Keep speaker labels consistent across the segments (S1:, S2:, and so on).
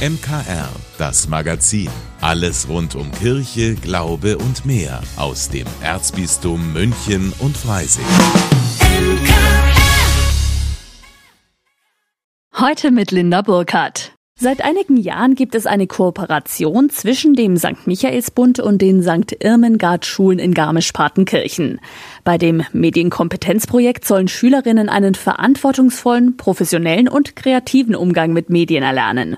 S1: MKR, das Magazin. Alles rund um Kirche, Glaube und mehr aus dem Erzbistum München und Freising.
S2: Heute mit Linda Burkhardt. Seit einigen Jahren gibt es eine Kooperation zwischen dem St. Michaelsbund und den St. Irmengard Schulen in Garmisch-Partenkirchen. Bei dem Medienkompetenzprojekt sollen Schülerinnen einen verantwortungsvollen, professionellen und kreativen Umgang mit Medien erlernen.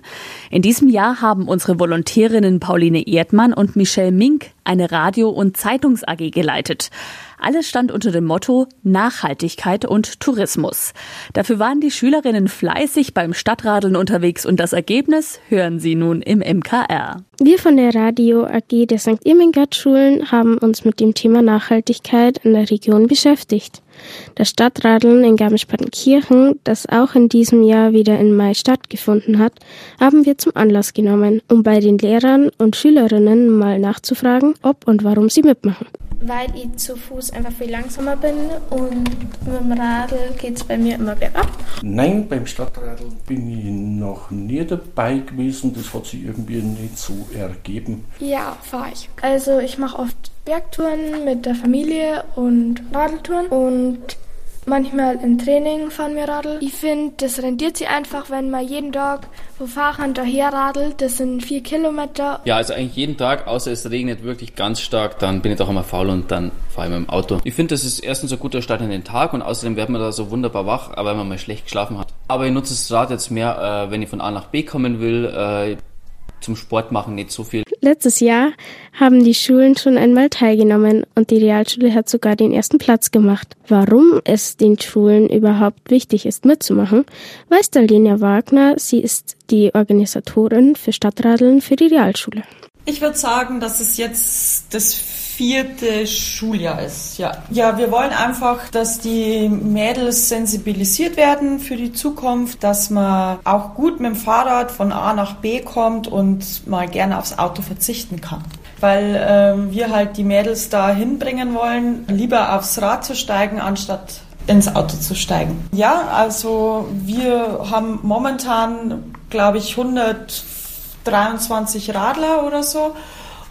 S2: In diesem Jahr haben unsere Volontärinnen Pauline Erdmann und Michelle Mink eine Radio- und Zeitungs-AG geleitet. Alles stand unter dem Motto Nachhaltigkeit und Tourismus. Dafür waren die Schülerinnen fleißig beim Stadtradeln unterwegs und das Ergebnis hören Sie nun im MKR.
S3: Wir von der Radio AG der St. Irmingard Schulen haben uns mit dem Thema Nachhaltigkeit in der Region beschäftigt. Das Stadtradeln in Garmisch-Partenkirchen, das auch in diesem Jahr wieder im Mai stattgefunden hat, haben wir zum Anlass genommen, um bei den Lehrern und Schülerinnen mal nachzufragen, ob und warum sie mitmachen
S4: weil ich zu Fuß einfach viel langsamer bin und mit dem Radl geht es bei mir immer bergab.
S5: Nein, beim Stadtradl bin ich noch nie dabei gewesen. Das hat sich irgendwie nicht so ergeben.
S4: Ja, fahre ich. Also ich mache oft Bergtouren mit der Familie und Radeltouren und Manchmal im Training fahren wir Radl. Ich finde, das rendiert sich einfach, wenn man jeden Tag wo Fahrern daher radelt. Das sind vier Kilometer.
S6: Ja, also eigentlich jeden Tag, außer es regnet wirklich ganz stark, dann bin ich doch immer faul und dann fahre ich mit dem Auto. Ich finde, das ist erstens ein guter Start in den Tag und außerdem wird man da so wunderbar wach, weil man mal schlecht geschlafen hat. Aber ich nutze das Rad jetzt mehr, äh, wenn ich von A nach B kommen will. Äh, zum Sport machen nicht so viel.
S3: Letztes Jahr haben die Schulen schon einmal teilgenommen und die Realschule hat sogar den ersten Platz gemacht. Warum es den Schulen überhaupt wichtig ist, mitzumachen, weiß Dalenia Wagner. Sie ist die Organisatorin für Stadtradeln für die Realschule.
S7: Ich würde sagen, dass es jetzt das vierte Schuljahr ist. Ja. ja, wir wollen einfach, dass die Mädels sensibilisiert werden für die Zukunft, dass man auch gut mit dem Fahrrad von A nach B kommt und mal gerne aufs Auto verzichten kann. Weil ähm, wir halt die Mädels da hinbringen wollen, lieber aufs Rad zu steigen, anstatt ins Auto zu steigen. Ja, also wir haben momentan, glaube ich, 123 Radler oder so.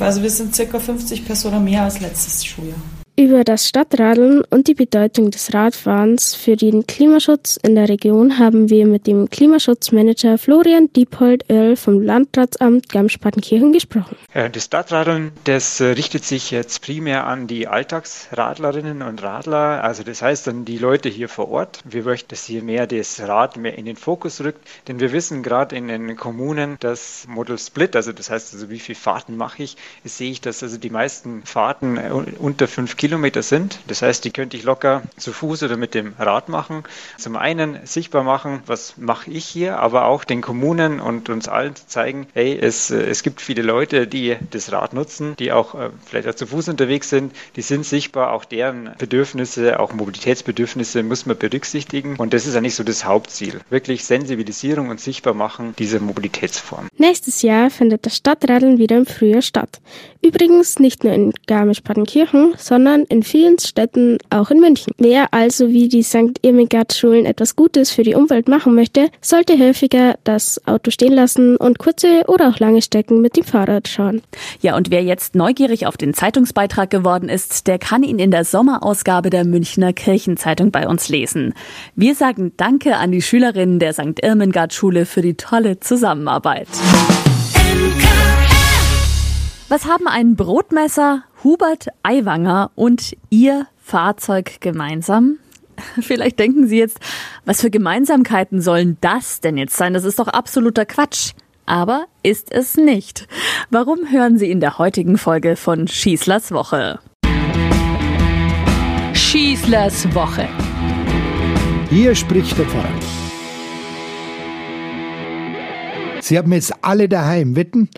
S7: Also wir sind circa 50 Personen mehr als letztes Schuljahr.
S3: Über das Stadtradeln und die Bedeutung des Radfahrens für den Klimaschutz in der Region haben wir mit dem Klimaschutzmanager Florian Diephold-Oerl vom Landratsamt Garmisch-Partenkirchen gesprochen.
S8: Das Stadtradeln, das richtet sich jetzt primär an die Alltagsradlerinnen und Radler, also das heißt an die Leute hier vor Ort. Wir möchten, dass hier mehr das Rad mehr in den Fokus rückt, denn wir wissen gerade in den Kommunen, dass Model Split, also das heißt also wie viele Fahrten mache ich, sehe ich, dass also die meisten Fahrten unter fünf Kilometer sind. Das heißt, die könnte ich locker zu Fuß oder mit dem Rad machen. Zum einen sichtbar machen, was mache ich hier, aber auch den Kommunen und uns allen zu zeigen, hey, es, es gibt viele Leute, die das Rad nutzen, die auch äh, vielleicht auch zu Fuß unterwegs sind, die sind sichtbar, auch deren Bedürfnisse, auch Mobilitätsbedürfnisse muss man berücksichtigen und das ist eigentlich so das Hauptziel. Wirklich Sensibilisierung und sichtbar machen dieser Mobilitätsform.
S3: Nächstes Jahr findet das Stadtradeln wieder im Frühjahr statt. Übrigens nicht nur in Garmisch-Partenkirchen, sondern sondern in vielen Städten auch in München. Wer also wie die St. Irmingard Schulen etwas Gutes für die Umwelt machen möchte, sollte häufiger das Auto stehen lassen und kurze oder auch lange Strecken mit dem Fahrrad schauen.
S2: Ja, und wer jetzt neugierig auf den Zeitungsbeitrag geworden ist, der kann ihn in der Sommerausgabe der Münchner Kirchenzeitung bei uns lesen. Wir sagen Danke an die Schülerinnen der St. Irmingard Schule für die tolle Zusammenarbeit. Was haben ein Brotmesser, Hubert Aiwanger und Ihr Fahrzeug gemeinsam? Vielleicht denken Sie jetzt, was für Gemeinsamkeiten sollen das denn jetzt sein? Das ist doch absoluter Quatsch. Aber ist es nicht. Warum hören Sie in der heutigen Folge von Schießlers Woche?
S9: Schießlers Woche.
S10: Hier spricht der Pfarrer. Sie haben jetzt alle daheim, wetten?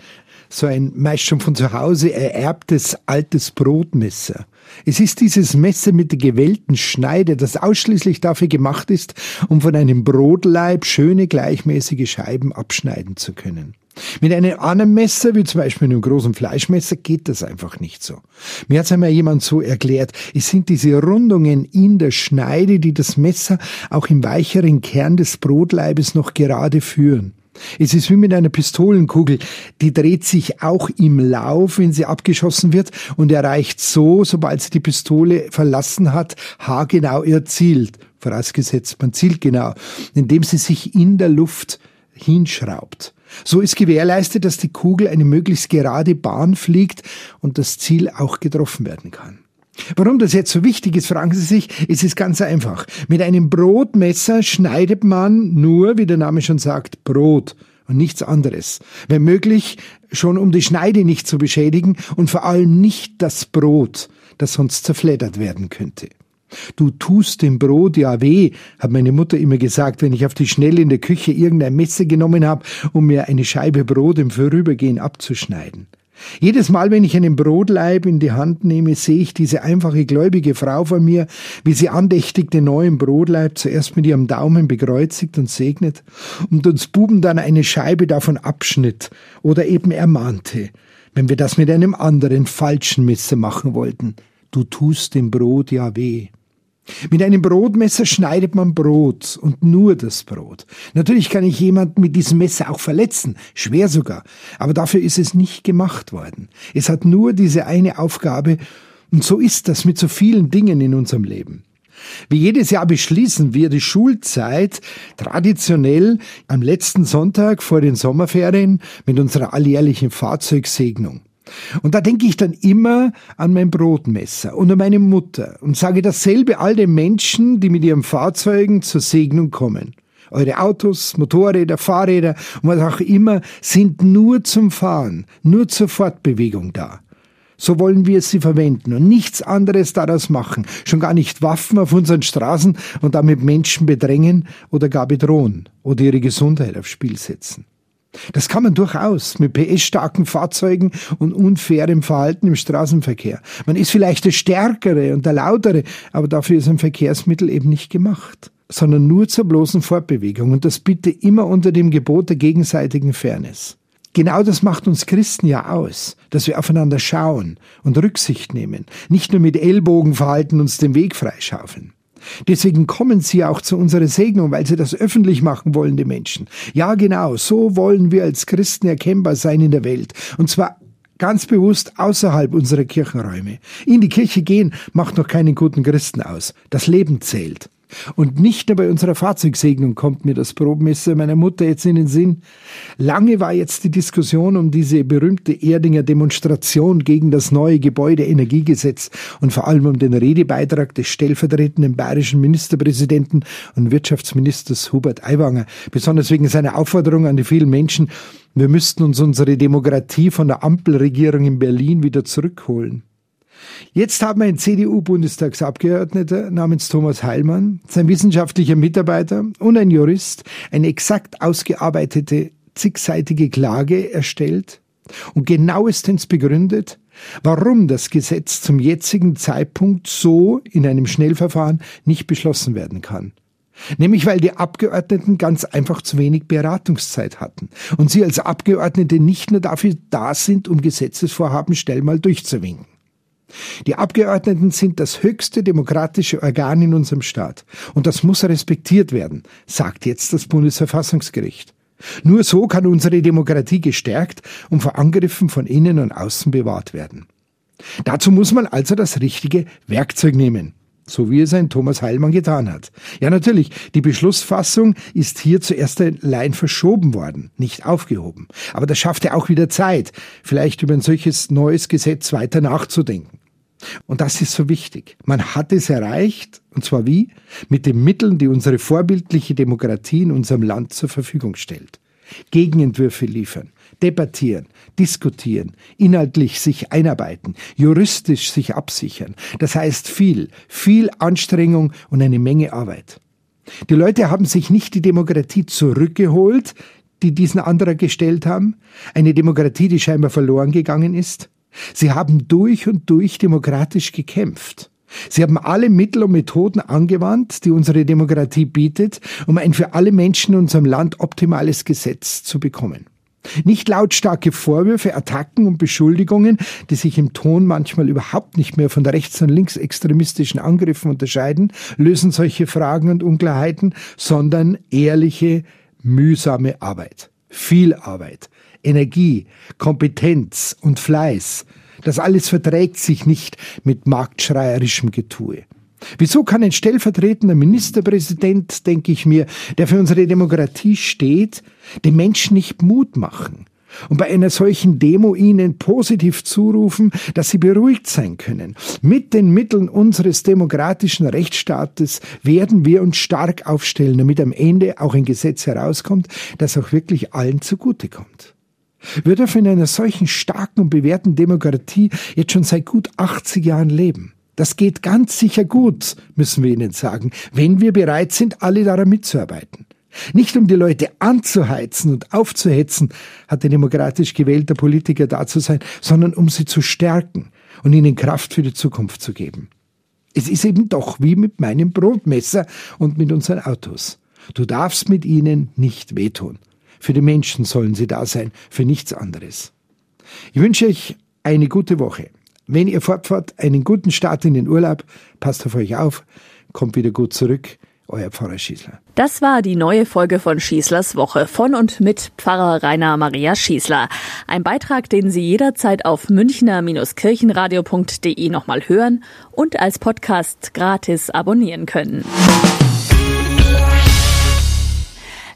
S10: So ein meist schon von zu Hause ererbtes altes Brotmesser. Es ist dieses Messer mit der gewellten Schneide, das ausschließlich dafür gemacht ist, um von einem Brotleib schöne gleichmäßige Scheiben abschneiden zu können. Mit einem anderen Messer, wie zum Beispiel einem großen Fleischmesser, geht das einfach nicht so. Mir hat es einmal jemand so erklärt, es sind diese Rundungen in der Schneide, die das Messer auch im weicheren Kern des Brotleibes noch gerade führen. Es ist wie mit einer Pistolenkugel. Die dreht sich auch im Lauf, wenn sie abgeschossen wird und erreicht so, sobald sie die Pistole verlassen hat, haargenau ihr Ziel. Vorausgesetzt, man zielt genau, indem sie sich in der Luft hinschraubt. So ist gewährleistet, dass die Kugel eine möglichst gerade Bahn fliegt und das Ziel auch getroffen werden kann. Warum das jetzt so wichtig ist, fragen Sie sich, es ist ganz einfach. Mit einem Brotmesser schneidet man nur, wie der Name schon sagt, Brot und nichts anderes. Wenn möglich, schon um die Schneide nicht zu beschädigen und vor allem nicht das Brot, das sonst zerfleddert werden könnte. Du tust dem Brot ja weh, hat meine Mutter immer gesagt, wenn ich auf die Schnelle in der Küche irgendein Messer genommen habe, um mir eine Scheibe Brot im Vorübergehen abzuschneiden. Jedes Mal, wenn ich einen Brotleib in die Hand nehme, sehe ich diese einfache gläubige Frau vor mir, wie sie andächtig den neuen Brotleib zuerst mit ihrem Daumen bekreuzigt und segnet und uns Buben dann eine Scheibe davon abschnitt oder eben ermahnte, wenn wir das mit einem anderen falschen Messer machen wollten. Du tust dem Brot ja weh. Mit einem Brotmesser schneidet man Brot und nur das Brot. Natürlich kann ich jemanden mit diesem Messer auch verletzen, schwer sogar, aber dafür ist es nicht gemacht worden. Es hat nur diese eine Aufgabe und so ist das mit so vielen Dingen in unserem Leben. Wie jedes Jahr beschließen wir die Schulzeit traditionell am letzten Sonntag vor den Sommerferien mit unserer alljährlichen Fahrzeugsegnung. Und da denke ich dann immer an mein Brotmesser und an meine Mutter und sage dasselbe all den Menschen, die mit ihren Fahrzeugen zur Segnung kommen. Eure Autos, Motorräder, Fahrräder und was auch immer sind nur zum Fahren, nur zur Fortbewegung da. So wollen wir sie verwenden und nichts anderes daraus machen, schon gar nicht Waffen auf unseren Straßen und damit Menschen bedrängen oder gar bedrohen oder ihre Gesundheit aufs Spiel setzen. Das kann man durchaus mit PS-starken Fahrzeugen und unfairem Verhalten im Straßenverkehr. Man ist vielleicht der Stärkere und der Lautere, aber dafür ist ein Verkehrsmittel eben nicht gemacht, sondern nur zur bloßen Fortbewegung und das bitte immer unter dem Gebot der gegenseitigen Fairness. Genau das macht uns Christen ja aus, dass wir aufeinander schauen und Rücksicht nehmen, nicht nur mit Ellbogenverhalten uns den Weg freischaufeln. Deswegen kommen sie auch zu unserer Segnung, weil sie das öffentlich machen wollen, die Menschen. Ja, genau, so wollen wir als Christen erkennbar sein in der Welt. Und zwar ganz bewusst außerhalb unserer Kirchenräume. In die Kirche gehen macht noch keinen guten Christen aus. Das Leben zählt. Und nicht nur bei unserer Fahrzeugsegnung kommt mir das Probmesser meiner Mutter jetzt in den Sinn. Lange war jetzt die Diskussion um diese berühmte Erdinger Demonstration gegen das neue Gebäudeenergiegesetz und vor allem um den Redebeitrag des stellvertretenden bayerischen Ministerpräsidenten und Wirtschaftsministers Hubert Aiwanger, besonders wegen seiner Aufforderung an die vielen Menschen, wir müssten uns unsere Demokratie von der Ampelregierung in Berlin wieder zurückholen. Jetzt haben einen CDU-Bundestagsabgeordneter namens Thomas Heilmann, sein wissenschaftlicher Mitarbeiter und ein Jurist eine exakt ausgearbeitete zigseitige Klage erstellt und genauestens begründet, warum das Gesetz zum jetzigen Zeitpunkt so in einem Schnellverfahren nicht beschlossen werden kann. Nämlich weil die Abgeordneten ganz einfach zu wenig Beratungszeit hatten und sie als Abgeordnete nicht nur dafür da sind, um Gesetzesvorhaben schnell mal durchzuwinken. Die Abgeordneten sind das höchste demokratische Organ in unserem Staat. Und das muss respektiert werden, sagt jetzt das Bundesverfassungsgericht. Nur so kann unsere Demokratie gestärkt und vor Angriffen von innen und außen bewahrt werden. Dazu muss man also das richtige Werkzeug nehmen. So wie es ein Thomas Heilmann getan hat. Ja, natürlich, die Beschlussfassung ist hier zuerst allein verschoben worden, nicht aufgehoben. Aber das schafft ja auch wieder Zeit, vielleicht über ein solches neues Gesetz weiter nachzudenken. Und das ist so wichtig. Man hat es erreicht, und zwar wie? Mit den Mitteln, die unsere vorbildliche Demokratie in unserem Land zur Verfügung stellt. Gegenentwürfe liefern, debattieren, diskutieren, inhaltlich sich einarbeiten, juristisch sich absichern. Das heißt viel, viel Anstrengung und eine Menge Arbeit. Die Leute haben sich nicht die Demokratie zurückgeholt, die diesen Antrag gestellt haben, eine Demokratie, die scheinbar verloren gegangen ist, Sie haben durch und durch demokratisch gekämpft. Sie haben alle Mittel und Methoden angewandt, die unsere Demokratie bietet, um ein für alle Menschen in unserem Land optimales Gesetz zu bekommen. Nicht lautstarke Vorwürfe, Attacken und Beschuldigungen, die sich im Ton manchmal überhaupt nicht mehr von rechts- und linksextremistischen Angriffen unterscheiden, lösen solche Fragen und Unklarheiten, sondern ehrliche, mühsame Arbeit. Viel Arbeit, Energie, Kompetenz und Fleiß. Das alles verträgt sich nicht mit marktschreierischem Getue. Wieso kann ein stellvertretender Ministerpräsident, denke ich mir, der für unsere Demokratie steht, den Menschen nicht Mut machen? Und bei einer solchen Demo ihnen positiv zurufen, dass sie beruhigt sein können. Mit den Mitteln unseres demokratischen Rechtsstaates werden wir uns stark aufstellen, damit am Ende auch ein Gesetz herauskommt, das auch wirklich allen zugutekommt. Wir dürfen in einer solchen starken und bewährten Demokratie jetzt schon seit gut 80 Jahren leben. Das geht ganz sicher gut, müssen wir Ihnen sagen, wenn wir bereit sind, alle daran mitzuarbeiten. Nicht um die Leute anzuheizen und aufzuhetzen, hat ein demokratisch gewählter Politiker da zu sein, sondern um sie zu stärken und ihnen Kraft für die Zukunft zu geben. Es ist eben doch wie mit meinem Brotmesser und mit unseren Autos. Du darfst mit ihnen nicht wehtun. Für die Menschen sollen sie da sein, für nichts anderes. Ich wünsche euch eine gute Woche. Wenn ihr fortfahrt, einen guten Start in den Urlaub. Passt auf euch auf. Kommt wieder gut zurück. Euer Pfarrer Schießler.
S2: Das war die neue Folge von Schießlers Woche von und mit Pfarrer Rainer Maria Schießler. Ein Beitrag, den Sie jederzeit auf münchner-kirchenradio.de nochmal hören und als Podcast gratis abonnieren können.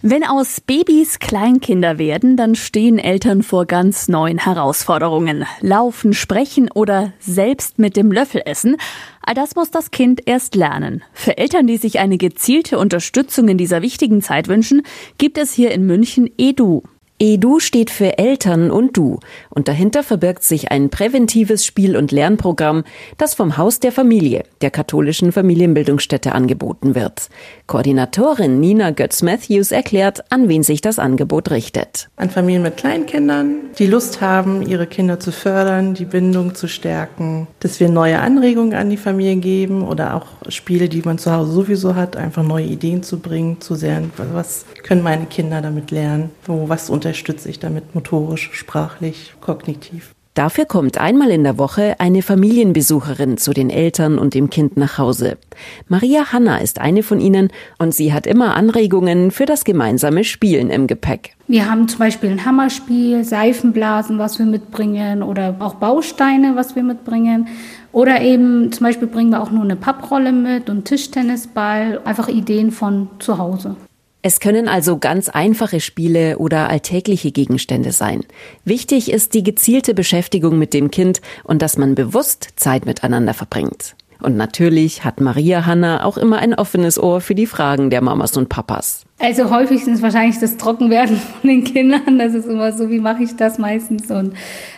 S2: Wenn aus Babys Kleinkinder werden, dann stehen Eltern vor ganz neuen Herausforderungen. Laufen, sprechen oder selbst mit dem Löffel essen. All das muss das Kind erst lernen. Für Eltern, die sich eine gezielte Unterstützung in dieser wichtigen Zeit wünschen, gibt es hier in München Edu.
S11: EDU steht für Eltern und Du und dahinter verbirgt sich ein präventives Spiel- und Lernprogramm, das vom Haus der Familie, der katholischen Familienbildungsstätte angeboten wird. Koordinatorin Nina Götz-Matthews erklärt, an wen sich das Angebot richtet.
S12: An Familien mit Kleinkindern, die Lust haben, ihre Kinder zu fördern, die Bindung zu stärken, dass wir neue Anregungen an die Familie geben oder auch Spiele, die man zu Hause sowieso hat, einfach neue Ideen zu bringen, zu sehen, was können meine Kinder damit lernen, wo was unter unterstütze ich damit motorisch, sprachlich, kognitiv.
S11: Dafür kommt einmal in der Woche eine Familienbesucherin zu den Eltern und dem Kind nach Hause. Maria Hanna ist eine von ihnen und sie hat immer Anregungen für das gemeinsame Spielen im Gepäck.
S13: Wir haben zum Beispiel ein Hammerspiel, Seifenblasen, was wir mitbringen oder auch Bausteine, was wir mitbringen. Oder eben zum Beispiel bringen wir auch nur eine Papprolle mit und Tischtennisball, einfach Ideen von zu Hause.
S11: Es können also ganz einfache Spiele oder alltägliche Gegenstände sein. Wichtig ist die gezielte Beschäftigung mit dem Kind und dass man bewusst Zeit miteinander verbringt. Und natürlich hat Maria Hanna auch immer ein offenes Ohr für die Fragen der Mamas und Papas.
S13: Also häufig sind es wahrscheinlich das Trockenwerden von den Kindern. Das ist immer so, wie mache ich das meistens? Und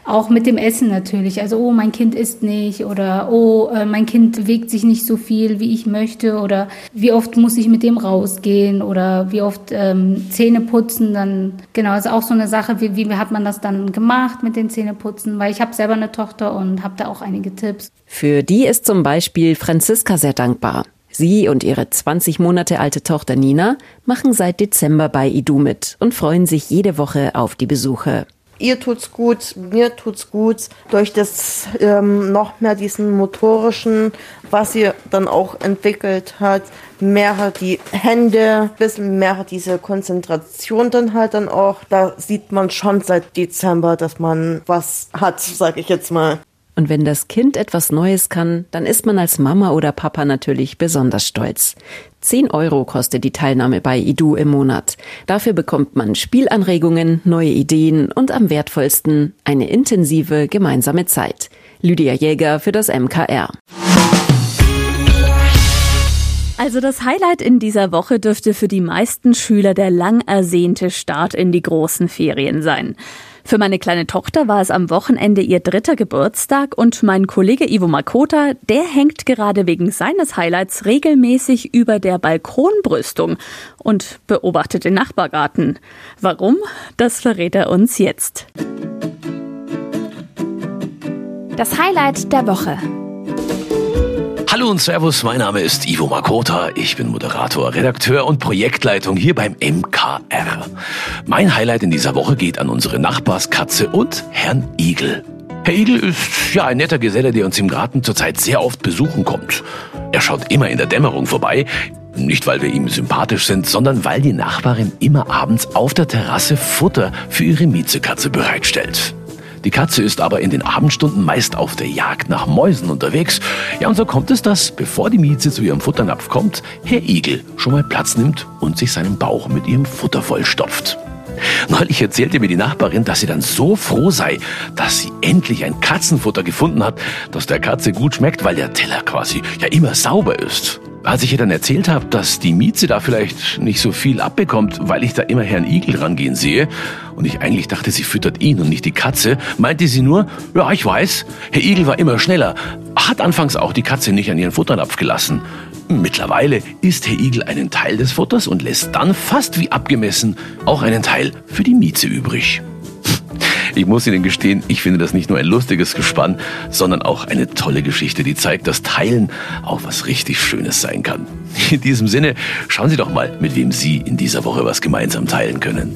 S13: auch mit dem Essen natürlich. Also, oh, mein Kind isst nicht oder oh, äh, mein Kind bewegt sich nicht so viel, wie ich möchte oder wie oft muss ich mit dem rausgehen oder wie oft ähm, Zähne putzen. Dann genau, ist auch so eine Sache, wie, wie hat man das dann gemacht mit den Zähneputzen? Weil ich habe selber eine Tochter und habe da auch einige Tipps.
S11: Für die ist zum Beispiel Franziska sehr dankbar. Sie und ihre 20 Monate alte Tochter Nina machen seit Dezember bei IDU mit und freuen sich jede Woche auf die Besuche.
S14: Ihr tut's gut, mir tut's gut, durch das ähm, noch mehr diesen motorischen, was sie dann auch entwickelt hat, mehr die Hände, bisschen mehr diese Konzentration dann halt dann auch. Da sieht man schon seit Dezember, dass man was hat, sag ich jetzt mal.
S11: Und wenn das Kind etwas Neues kann, dann ist man als Mama oder Papa natürlich besonders stolz. 10 Euro kostet die Teilnahme bei IDU im Monat. Dafür bekommt man Spielanregungen, neue Ideen und am wertvollsten eine intensive gemeinsame Zeit. Lydia Jäger für das MKR.
S2: Also das Highlight in dieser Woche dürfte für die meisten Schüler der lang ersehnte Start in die großen Ferien sein. Für meine kleine Tochter war es am Wochenende ihr dritter Geburtstag und mein Kollege Ivo Makota, der hängt gerade wegen seines Highlights regelmäßig über der Balkonbrüstung und beobachtet den Nachbargarten. Warum? Das verrät er uns jetzt.
S9: Das Highlight der Woche.
S15: Hallo und Servus, mein Name ist Ivo Makota. Ich bin Moderator, Redakteur und Projektleitung hier beim MKR. Mein Highlight in dieser Woche geht an unsere Nachbarskatze und Herrn Igel. Herr Igel ist ja ein netter Geselle, der uns im Garten zurzeit sehr oft besuchen kommt. Er schaut immer in der Dämmerung vorbei. Nicht, weil wir ihm sympathisch sind, sondern weil die Nachbarin immer abends auf der Terrasse Futter für ihre Miezekatze bereitstellt. Die Katze ist aber in den Abendstunden meist auf der Jagd nach Mäusen unterwegs. Ja, und so kommt es, dass, bevor die Mieze zu ihrem Futternapf kommt, Herr Igel schon mal Platz nimmt und sich seinen Bauch mit ihrem Futter vollstopft. Neulich erzählte mir die Nachbarin, dass sie dann so froh sei, dass sie endlich ein Katzenfutter gefunden hat, das der Katze gut schmeckt, weil der Teller quasi ja immer sauber ist. Als ich ihr dann erzählt habe, dass die Mieze da vielleicht nicht so viel abbekommt, weil ich da immer Herrn Igel rangehen sehe und ich eigentlich dachte, sie füttert ihn und nicht die Katze, meinte sie nur, ja, ich weiß, Herr Igel war immer schneller, hat anfangs auch die Katze nicht an ihren Futternapf gelassen. Mittlerweile isst Herr Igel einen Teil des Futters und lässt dann fast wie abgemessen auch einen Teil für die Mieze übrig. Ich muss Ihnen gestehen, ich finde das nicht nur ein lustiges Gespann, sondern auch eine tolle Geschichte, die zeigt, dass Teilen auch was richtig Schönes sein kann. In diesem Sinne, schauen Sie doch mal, mit wem Sie in dieser Woche was gemeinsam teilen können.